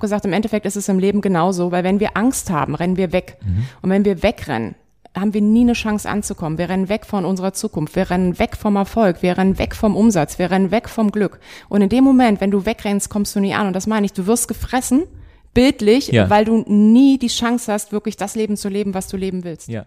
gesagt, im Endeffekt ist es im Leben genauso, weil wenn wir Angst haben, rennen wir weg. Mhm. Und wenn wir wegrennen, haben wir nie eine Chance anzukommen. Wir rennen weg von unserer Zukunft. Wir rennen weg vom Erfolg. Wir rennen weg vom Umsatz. Wir rennen weg vom Glück. Und in dem Moment, wenn du wegrennst, kommst du nie an. Und das meine ich. Du wirst gefressen, bildlich, ja. weil du nie die Chance hast, wirklich das Leben zu leben, was du leben willst. Ja.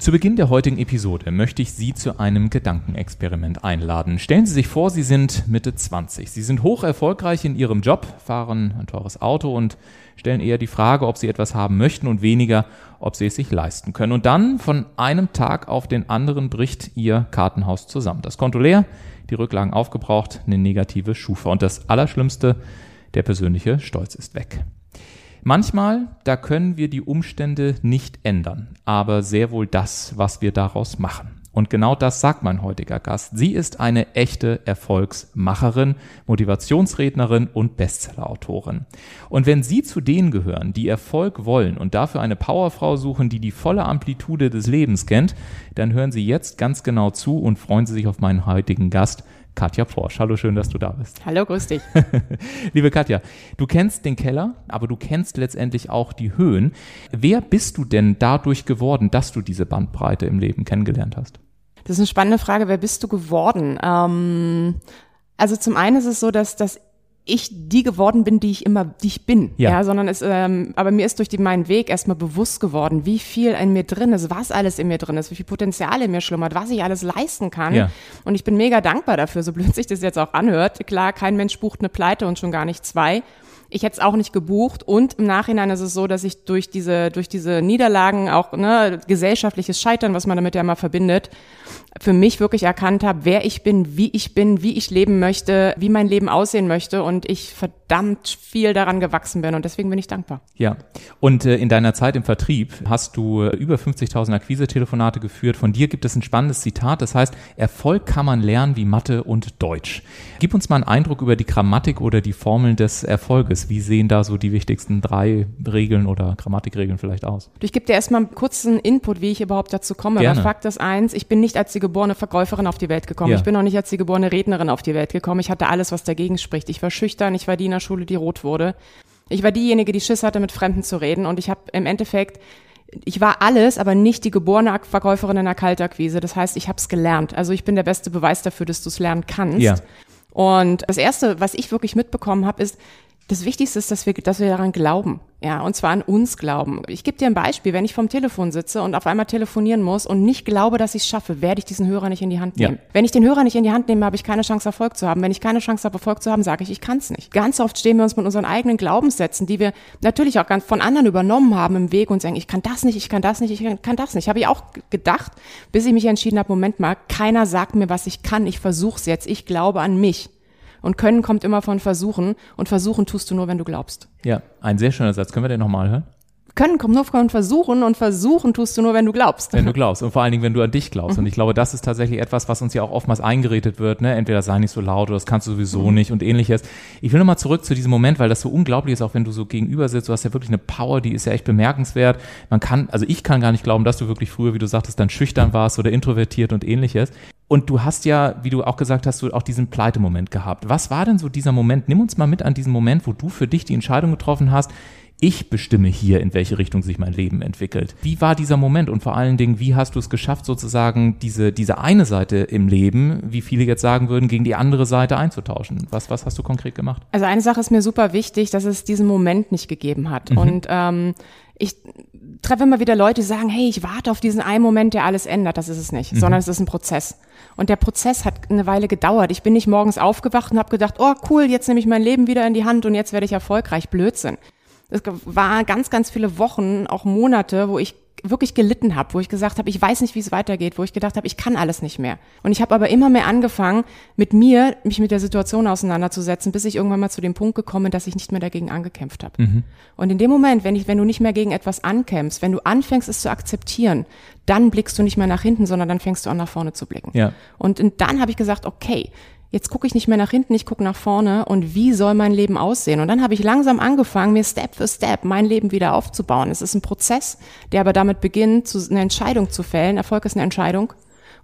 Zu Beginn der heutigen Episode möchte ich Sie zu einem Gedankenexperiment einladen. Stellen Sie sich vor, Sie sind Mitte 20. Sie sind hoch erfolgreich in Ihrem Job, fahren ein teures Auto und stellen eher die Frage, ob Sie etwas haben möchten und weniger, ob Sie es sich leisten können. Und dann von einem Tag auf den anderen bricht Ihr Kartenhaus zusammen. Das Konto leer, die Rücklagen aufgebraucht, eine negative Schufa. Und das Allerschlimmste, der persönliche Stolz ist weg. Manchmal, da können wir die Umstände nicht ändern, aber sehr wohl das, was wir daraus machen. Und genau das sagt mein heutiger Gast. Sie ist eine echte Erfolgsmacherin, Motivationsrednerin und Bestsellerautorin. Und wenn Sie zu denen gehören, die Erfolg wollen und dafür eine Powerfrau suchen, die die volle Amplitude des Lebens kennt, dann hören Sie jetzt ganz genau zu und freuen Sie sich auf meinen heutigen Gast, Katja Forsch. Hallo, schön, dass du da bist. Hallo, grüß dich. Liebe Katja, du kennst den Keller, aber du kennst letztendlich auch die Höhen. Wer bist du denn dadurch geworden, dass du diese Bandbreite im Leben kennengelernt hast? Das ist eine spannende Frage. Wer bist du geworden? Ähm, also zum einen ist es so, dass, dass ich die geworden bin, die ich immer, die ich bin. Ja. ja sondern es, ähm, aber mir ist durch die, meinen Weg erstmal bewusst geworden, wie viel in mir drin ist, was alles in mir drin ist, wie viel Potenzial in mir schlummert, was ich alles leisten kann. Ja. Und ich bin mega dankbar dafür, so blöd sich das jetzt auch anhört. Klar, kein Mensch bucht eine Pleite und schon gar nicht zwei. Ich hätte es auch nicht gebucht und im Nachhinein ist es so, dass ich durch diese, durch diese Niederlagen auch ne, gesellschaftliches Scheitern, was man damit ja immer verbindet, für mich wirklich erkannt habe, wer ich bin, wie ich bin, wie ich leben möchte, wie mein Leben aussehen möchte und ich verdammt viel daran gewachsen bin und deswegen bin ich dankbar. Ja, und äh, in deiner Zeit im Vertrieb hast du äh, über 50.000 Akquise-Telefonate geführt. Von dir gibt es ein spannendes Zitat, das heißt, Erfolg kann man lernen wie Mathe und Deutsch. Gib uns mal einen Eindruck über die Grammatik oder die Formeln des Erfolges. Wie sehen da so die wichtigsten drei Regeln oder Grammatikregeln vielleicht aus? Ich gebe dir erstmal einen kurzen Input, wie ich überhaupt dazu komme. Gerne. Fakt ist eins, ich bin nicht als die geborene Verkäuferin auf die Welt gekommen. Ja. Ich bin auch nicht als die geborene Rednerin auf die Welt gekommen. Ich hatte alles, was dagegen spricht. Ich war schüchtern, ich war die in der Schule, die rot wurde. Ich war diejenige, die Schiss hatte, mit Fremden zu reden. Und ich habe im Endeffekt ich war alles, aber nicht die geborene Verkäuferin in der Kaltakquise. Das heißt, ich habe es gelernt. Also ich bin der beste Beweis dafür, dass du es lernen kannst. Ja. Und das Erste, was ich wirklich mitbekommen habe, ist, das Wichtigste ist, dass wir, dass wir daran glauben. Ja, und zwar an uns glauben. Ich gebe dir ein Beispiel. Wenn ich vom Telefon sitze und auf einmal telefonieren muss und nicht glaube, dass ich es schaffe, werde ich diesen Hörer nicht in die Hand nehmen. Ja. Wenn ich den Hörer nicht in die Hand nehme, habe ich keine Chance, Erfolg zu haben. Wenn ich keine Chance habe, Erfolg zu haben, sage ich, ich kann es nicht. Ganz oft stehen wir uns mit unseren eigenen Glaubenssätzen, die wir natürlich auch ganz von anderen übernommen haben im Weg und sagen, ich kann das nicht, ich kann das nicht, ich kann das nicht. Habe ich auch gedacht, bis ich mich entschieden habe, Moment mal, keiner sagt mir, was ich kann. Ich versuche es jetzt. Ich glaube an mich. Und können kommt immer von versuchen. Und versuchen tust du nur, wenn du glaubst. Ja, ein sehr schöner Satz. Können wir den nochmal hören? Können kommt nur von versuchen und versuchen tust du nur, wenn du glaubst. Wenn du glaubst und vor allen Dingen, wenn du an dich glaubst. Und ich glaube, das ist tatsächlich etwas, was uns ja auch oftmals eingeredet wird. Ne? Entweder sei nicht so laut oder das kannst du sowieso mhm. nicht und ähnliches. Ich will nochmal zurück zu diesem Moment, weil das so unglaublich ist, auch wenn du so gegenüber sitzt. Du hast ja wirklich eine Power, die ist ja echt bemerkenswert. Man kann, also ich kann gar nicht glauben, dass du wirklich früher, wie du sagtest, dann schüchtern warst oder introvertiert und ähnliches. Und du hast ja, wie du auch gesagt hast, du auch diesen Pleite-Moment gehabt. Was war denn so dieser Moment? Nimm uns mal mit an diesen Moment, wo du für dich die Entscheidung getroffen hast, ich bestimme hier, in welche Richtung sich mein Leben entwickelt. Wie war dieser Moment und vor allen Dingen, wie hast du es geschafft, sozusagen diese, diese eine Seite im Leben, wie viele jetzt sagen würden, gegen die andere Seite einzutauschen? Was, was hast du konkret gemacht? Also eine Sache ist mir super wichtig, dass es diesen Moment nicht gegeben hat. Mhm. Und ähm, ich treffe immer wieder Leute, die sagen, hey, ich warte auf diesen einen Moment, der alles ändert. Das ist es nicht, mhm. sondern es ist ein Prozess. Und der Prozess hat eine Weile gedauert. Ich bin nicht morgens aufgewacht und habe gedacht, oh cool, jetzt nehme ich mein Leben wieder in die Hand und jetzt werde ich erfolgreich. Blödsinn. Es war ganz, ganz viele Wochen, auch Monate, wo ich wirklich gelitten habe, wo ich gesagt habe, ich weiß nicht, wie es weitergeht, wo ich gedacht habe, ich kann alles nicht mehr. Und ich habe aber immer mehr angefangen, mit mir, mich mit der Situation auseinanderzusetzen, bis ich irgendwann mal zu dem Punkt gekommen bin, dass ich nicht mehr dagegen angekämpft habe. Mhm. Und in dem Moment, wenn ich, wenn du nicht mehr gegen etwas ankämpfst, wenn du anfängst, es zu akzeptieren, dann blickst du nicht mehr nach hinten, sondern dann fängst du an, nach vorne zu blicken. Ja. Und, und dann habe ich gesagt, okay, jetzt gucke ich nicht mehr nach hinten, ich gucke nach vorne und wie soll mein Leben aussehen? Und dann habe ich langsam angefangen, mir Step für Step mein Leben wieder aufzubauen. Es ist ein Prozess, der aber damit beginnt, eine Entscheidung zu fällen. Erfolg ist eine Entscheidung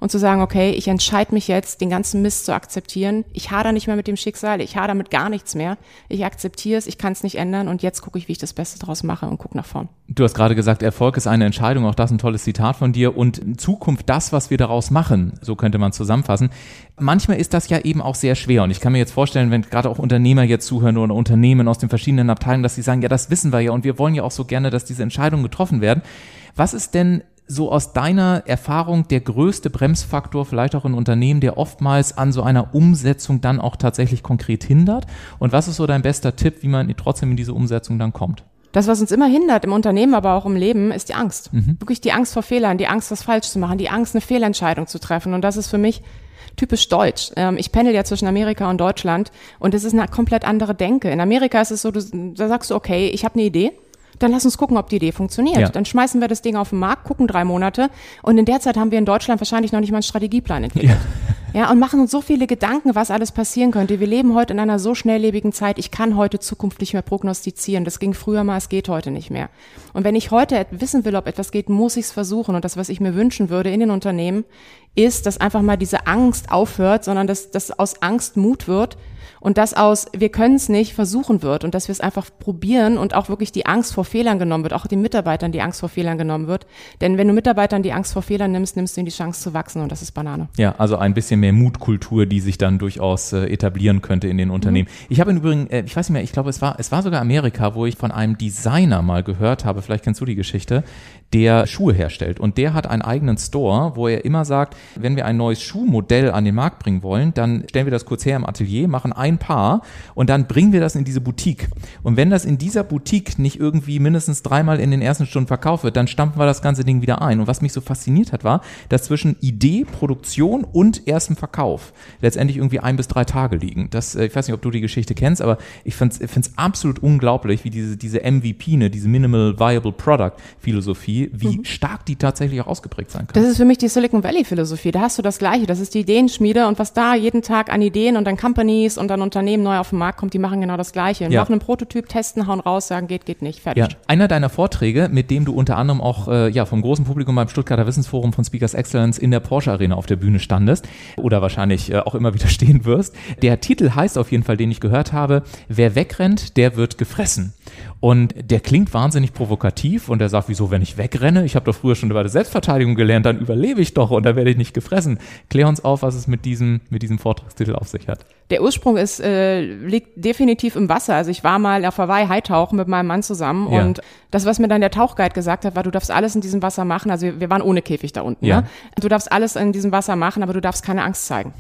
und zu sagen, okay, ich entscheide mich jetzt, den ganzen Mist zu akzeptieren. Ich hader nicht mehr mit dem Schicksal, ich hader mit gar nichts mehr. Ich akzeptiere es, ich kann es nicht ändern und jetzt gucke ich, wie ich das Beste draus mache und gucke nach vorn. Du hast gerade gesagt, Erfolg ist eine Entscheidung, auch das ein tolles Zitat von dir und in Zukunft das, was wir daraus machen, so könnte man zusammenfassen. Manchmal ist das ja eben auch sehr schwer und ich kann mir jetzt vorstellen, wenn gerade auch Unternehmer jetzt zuhören oder Unternehmen aus den verschiedenen Abteilungen, dass sie sagen, ja, das wissen wir ja und wir wollen ja auch so gerne, dass diese Entscheidungen getroffen werden. Was ist denn so aus deiner Erfahrung der größte Bremsfaktor vielleicht auch in Unternehmen, der oftmals an so einer Umsetzung dann auch tatsächlich konkret hindert? Und was ist so dein bester Tipp, wie man trotzdem in diese Umsetzung dann kommt? Das, was uns immer hindert, im Unternehmen, aber auch im Leben, ist die Angst. Mhm. Wirklich die Angst vor Fehlern, die Angst, was falsch zu machen, die Angst, eine Fehlentscheidung zu treffen. Und das ist für mich typisch deutsch. Ähm, ich pendel ja zwischen Amerika und Deutschland und es ist eine komplett andere Denke. In Amerika ist es so, du, da sagst du, okay, ich habe eine Idee dann lass uns gucken, ob die Idee funktioniert. Ja. Dann schmeißen wir das Ding auf den Markt, gucken drei Monate und in der Zeit haben wir in Deutschland wahrscheinlich noch nicht mal einen Strategieplan entwickelt. Ja. Ja, und machen uns so viele Gedanken, was alles passieren könnte. Wir leben heute in einer so schnelllebigen Zeit. Ich kann heute Zukunft nicht mehr prognostizieren. Das ging früher mal, es geht heute nicht mehr. Und wenn ich heute wissen will, ob etwas geht, muss ich es versuchen. Und das, was ich mir wünschen würde in den Unternehmen, ist, dass einfach mal diese Angst aufhört, sondern dass, dass aus Angst Mut wird und das aus, wir können es nicht, versuchen wird und dass wir es einfach probieren und auch wirklich die Angst vor Fehlern genommen wird, auch den Mitarbeitern die Angst vor Fehlern genommen wird. Denn wenn du Mitarbeitern die Angst vor Fehlern nimmst, nimmst du ihnen die Chance zu wachsen und das ist Banane. Ja, also ein bisschen mehr Mutkultur, die sich dann durchaus äh, etablieren könnte in den Unternehmen. Mhm. Ich habe im Übrigen, äh, ich weiß nicht mehr, ich glaube, es war, es war sogar Amerika, wo ich von einem Designer mal gehört habe, vielleicht kennst du die Geschichte, der Schuhe herstellt. Und der hat einen eigenen Store, wo er immer sagt, wenn wir ein neues Schuhmodell an den Markt bringen wollen, dann stellen wir das kurz her im Atelier, machen ein Paar und dann bringen wir das in diese Boutique. Und wenn das in dieser Boutique nicht irgendwie mindestens dreimal in den ersten Stunden verkauft wird, dann stampfen wir das ganze Ding wieder ein. Und was mich so fasziniert hat, war, dass zwischen Idee, Produktion und erstem Verkauf letztendlich irgendwie ein bis drei Tage liegen. Das, äh, ich weiß nicht, ob du die Geschichte kennst, aber ich finde es absolut unglaublich, wie diese, diese MVP, ne, diese Minimal Viable Product Philosophie Philosophie, wie mhm. stark die tatsächlich auch ausgeprägt sein kann. Das ist für mich die Silicon Valley Philosophie. Da hast du das Gleiche. Das ist die Ideenschmiede und was da jeden Tag an Ideen und an Companies und an Unternehmen neu auf den Markt kommt, die machen genau das Gleiche. Ja. Machen einen Prototyp, testen, hauen raus, sagen geht, geht nicht, fertig. Ja. Einer deiner Vorträge, mit dem du unter anderem auch äh, ja vom großen Publikum beim Stuttgarter Wissensforum von Speakers Excellence in der Porsche Arena auf der Bühne standest oder wahrscheinlich äh, auch immer wieder stehen wirst. Der Titel heißt auf jeden Fall, den ich gehört habe, wer wegrennt, der wird gefressen. Und der klingt wahnsinnig provokativ und er sagt, wieso, wenn ich wegrenne? Ich habe doch früher schon über die Selbstverteidigung gelernt, dann überlebe ich doch und da werde ich nicht gefressen. Klär uns auf, was es mit diesem, mit diesem Vortragstitel auf sich hat. Der Ursprung ist, äh, liegt definitiv im Wasser. Also ich war mal auf Hawaii Hightauchen mit meinem Mann zusammen ja. und das, was mir dann der Tauchguide gesagt hat, war, du darfst alles in diesem Wasser machen. Also wir waren ohne Käfig da unten. Ja. Ne? Du darfst alles in diesem Wasser machen, aber du darfst keine Angst zeigen.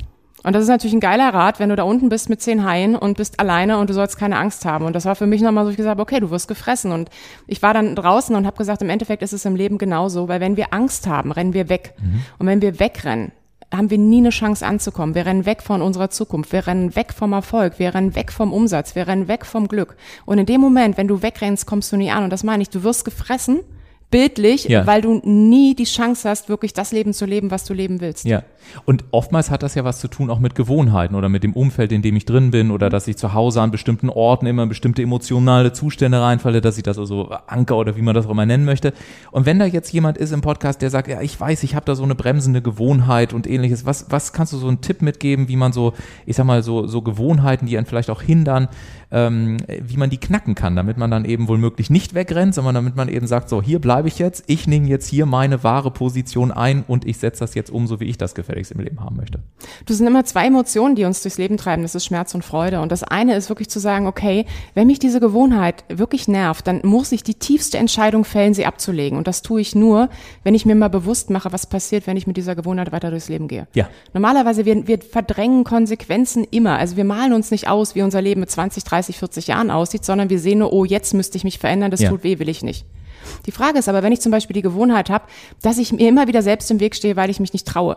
Und das ist natürlich ein geiler Rat, wenn du da unten bist mit zehn Haien und bist alleine und du sollst keine Angst haben. Und das war für mich nochmal so, ich gesagt, okay, du wirst gefressen. Und ich war dann draußen und habe gesagt, im Endeffekt ist es im Leben genauso, weil wenn wir Angst haben, rennen wir weg. Mhm. Und wenn wir wegrennen, haben wir nie eine Chance anzukommen. Wir rennen weg von unserer Zukunft. Wir rennen weg vom Erfolg. Wir rennen weg vom Umsatz. Wir rennen weg vom Glück. Und in dem Moment, wenn du wegrennst, kommst du nie an. Und das meine ich, du wirst gefressen bildlich, ja. weil du nie die Chance hast, wirklich das Leben zu leben, was du leben willst. Ja. Und oftmals hat das ja was zu tun auch mit Gewohnheiten oder mit dem Umfeld, in dem ich drin bin oder dass ich zu Hause an bestimmten Orten immer bestimmte emotionale Zustände reinfalle, dass ich das also anker oder wie man das auch immer nennen möchte. Und wenn da jetzt jemand ist im Podcast, der sagt, ja, ich weiß, ich habe da so eine bremsende Gewohnheit und ähnliches, was, was kannst du so einen Tipp mitgeben, wie man so, ich sag mal, so, so Gewohnheiten, die einen vielleicht auch hindern, ähm, wie man die knacken kann, damit man dann eben wohl möglich nicht wegrennt, sondern damit man eben sagt, so, hier bleibt bleibe ich jetzt. Ich nehme jetzt hier meine wahre Position ein und ich setze das jetzt um, so wie ich das gefälligst im Leben haben möchte. Du sind immer zwei Emotionen, die uns durchs Leben treiben. Das ist Schmerz und Freude. Und das eine ist wirklich zu sagen, okay, wenn mich diese Gewohnheit wirklich nervt, dann muss ich die tiefste Entscheidung fällen, sie abzulegen. Und das tue ich nur, wenn ich mir mal bewusst mache, was passiert, wenn ich mit dieser Gewohnheit weiter durchs Leben gehe. Ja. Normalerweise, wir, wir verdrängen Konsequenzen immer. Also wir malen uns nicht aus, wie unser Leben mit 20, 30, 40 Jahren aussieht, sondern wir sehen nur, oh, jetzt müsste ich mich verändern, das ja. tut weh, will ich nicht. Die Frage ist aber, wenn ich zum Beispiel die Gewohnheit habe, dass ich mir immer wieder selbst im Weg stehe, weil ich mich nicht traue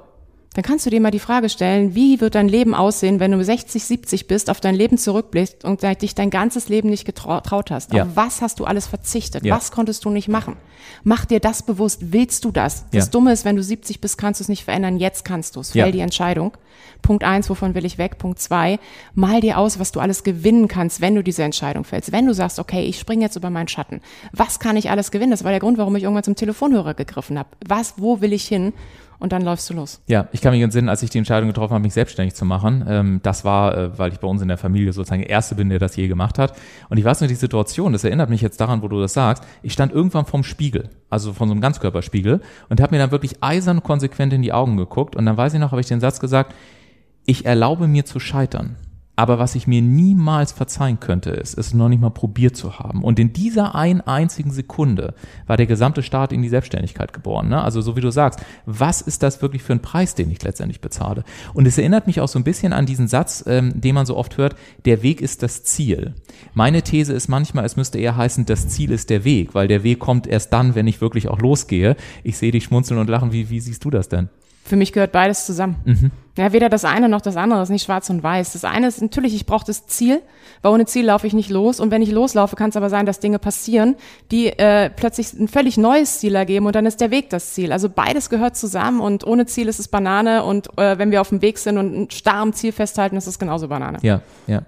dann kannst du dir mal die Frage stellen, wie wird dein Leben aussehen, wenn du 60, 70 bist, auf dein Leben zurückblickst und dich dein ganzes Leben nicht getraut hast? Ja. Auf was hast du alles verzichtet? Ja. Was konntest du nicht machen? Mach dir das bewusst. Willst du das? Das ja. Dumme ist, wenn du 70 bist, kannst du es nicht verändern. Jetzt kannst du es. Fäll die Entscheidung. Punkt eins, wovon will ich weg? Punkt zwei, mal dir aus, was du alles gewinnen kannst, wenn du diese Entscheidung fällst. Wenn du sagst, okay, ich springe jetzt über meinen Schatten. Was kann ich alles gewinnen? Das war der Grund, warum ich irgendwann zum Telefonhörer gegriffen habe. Was, wo will ich hin? Und dann läufst du los. Ja, ich kann mich entsinnen, als ich die Entscheidung getroffen habe, mich selbstständig zu machen. Ähm, das war, äh, weil ich bei uns in der Familie sozusagen der Erste bin, der das je gemacht hat. Und ich weiß nur die Situation, das erinnert mich jetzt daran, wo du das sagst. Ich stand irgendwann vorm Spiegel, also von so einem Ganzkörperspiegel und habe mir dann wirklich eisern konsequent in die Augen geguckt. Und dann weiß ich noch, habe ich den Satz gesagt, ich erlaube mir zu scheitern. Aber was ich mir niemals verzeihen könnte, ist, es noch nicht mal probiert zu haben. Und in dieser einen einzigen Sekunde war der gesamte Staat in die Selbstständigkeit geboren. Ne? Also so wie du sagst, was ist das wirklich für ein Preis, den ich letztendlich bezahle? Und es erinnert mich auch so ein bisschen an diesen Satz, ähm, den man so oft hört, der Weg ist das Ziel. Meine These ist manchmal, es müsste eher heißen, das Ziel ist der Weg, weil der Weg kommt erst dann, wenn ich wirklich auch losgehe. Ich sehe dich schmunzeln und lachen. Wie, wie siehst du das denn? Für mich gehört beides zusammen. Mhm. Ja, weder das eine noch das andere ist nicht schwarz und weiß. Das eine ist natürlich, ich brauche das Ziel, weil ohne Ziel laufe ich nicht los. Und wenn ich loslaufe, kann es aber sein, dass Dinge passieren, die äh, plötzlich ein völlig neues Ziel ergeben und dann ist der Weg das Ziel. Also beides gehört zusammen und ohne Ziel ist es Banane und äh, wenn wir auf dem Weg sind und ein starrem Ziel festhalten, ist es genauso Banane. Ja, ja.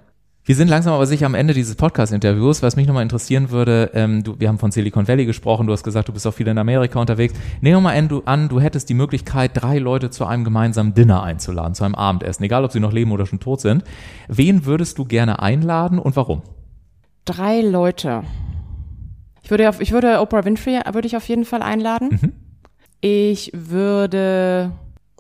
Wir sind langsam aber sicher am Ende dieses Podcast-Interviews. Was mich nochmal interessieren würde, ähm, du, wir haben von Silicon Valley gesprochen, du hast gesagt, du bist auch viel in Amerika unterwegs. Nehmen wir mal an du, an, du hättest die Möglichkeit, drei Leute zu einem gemeinsamen Dinner einzuladen, zu einem Abendessen, egal ob sie noch leben oder schon tot sind. Wen würdest du gerne einladen und warum? Drei Leute. Ich würde, auf, ich würde Oprah Winfrey würde ich auf jeden Fall einladen. Mhm. Ich würde,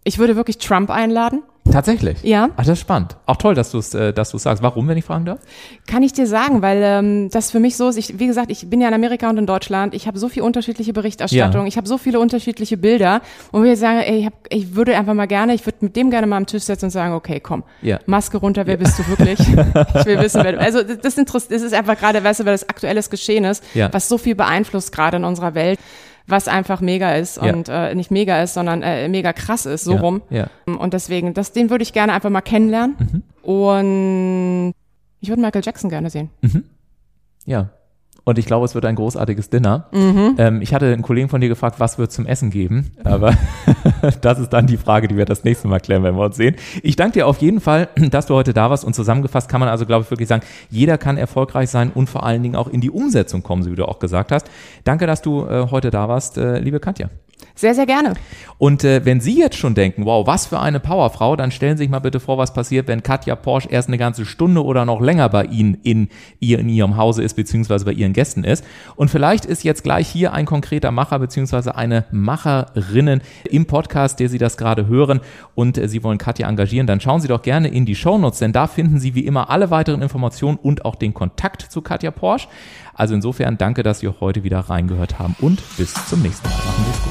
ich würde wirklich Trump einladen. Tatsächlich? Ja. Ach, das ist spannend. Auch toll, dass du es äh, dass du's sagst. Warum, wenn ich fragen darf? Kann ich dir sagen, weil ähm, das für mich so ist. Ich, wie gesagt, ich bin ja in Amerika und in Deutschland. Ich habe so viel unterschiedliche Berichterstattung. Ja. Ich habe so viele unterschiedliche Bilder. Und wir sagen, ey, ich, hab, ich würde einfach mal gerne, ich würde mit dem gerne mal am Tisch setzen und sagen, okay, komm, ja. Maske runter, wer ja. bist du wirklich? ich will wissen, wer du Also das, das ist einfach gerade, weißt du, weil das aktuelles Geschehen ist, was so viel beeinflusst gerade in unserer Welt was einfach mega ist und ja. äh, nicht mega ist, sondern äh, mega krass ist, so ja. rum. Ja. Und deswegen, das, den würde ich gerne einfach mal kennenlernen. Mhm. Und ich würde Michael Jackson gerne sehen. Mhm. Ja, und ich glaube, es wird ein großartiges Dinner. Mhm. Ähm, ich hatte einen Kollegen von dir gefragt, was wird zum Essen geben, aber das ist dann die Frage, die wir das nächste Mal klären, wenn wir uns sehen. Ich danke dir auf jeden Fall, dass du heute da warst und zusammengefasst kann man also, glaube ich, wirklich sagen, jeder kann erfolgreich sein und vor allen Dingen auch in die Umsetzung kommen, so wie du auch gesagt hast. Danke, dass du äh, heute da warst, äh, liebe Katja. Sehr, sehr gerne. Und äh, wenn Sie jetzt schon denken, wow, was für eine Powerfrau, dann stellen Sie sich mal bitte vor, was passiert, wenn Katja Porsche erst eine ganze Stunde oder noch länger bei Ihnen in, ihr, in Ihrem Hause ist, beziehungsweise bei Ihren Gästen ist. Und vielleicht ist jetzt gleich hier ein konkreter Macher, beziehungsweise eine Macherinnen im Podcast, der Sie das gerade hören und äh, Sie wollen Katja engagieren, dann schauen Sie doch gerne in die Shownotes, denn da finden Sie wie immer alle weiteren Informationen und auch den Kontakt zu Katja Porsche. Also insofern danke, dass Sie heute wieder reingehört haben und bis zum nächsten Mal. Machen Sie es gut.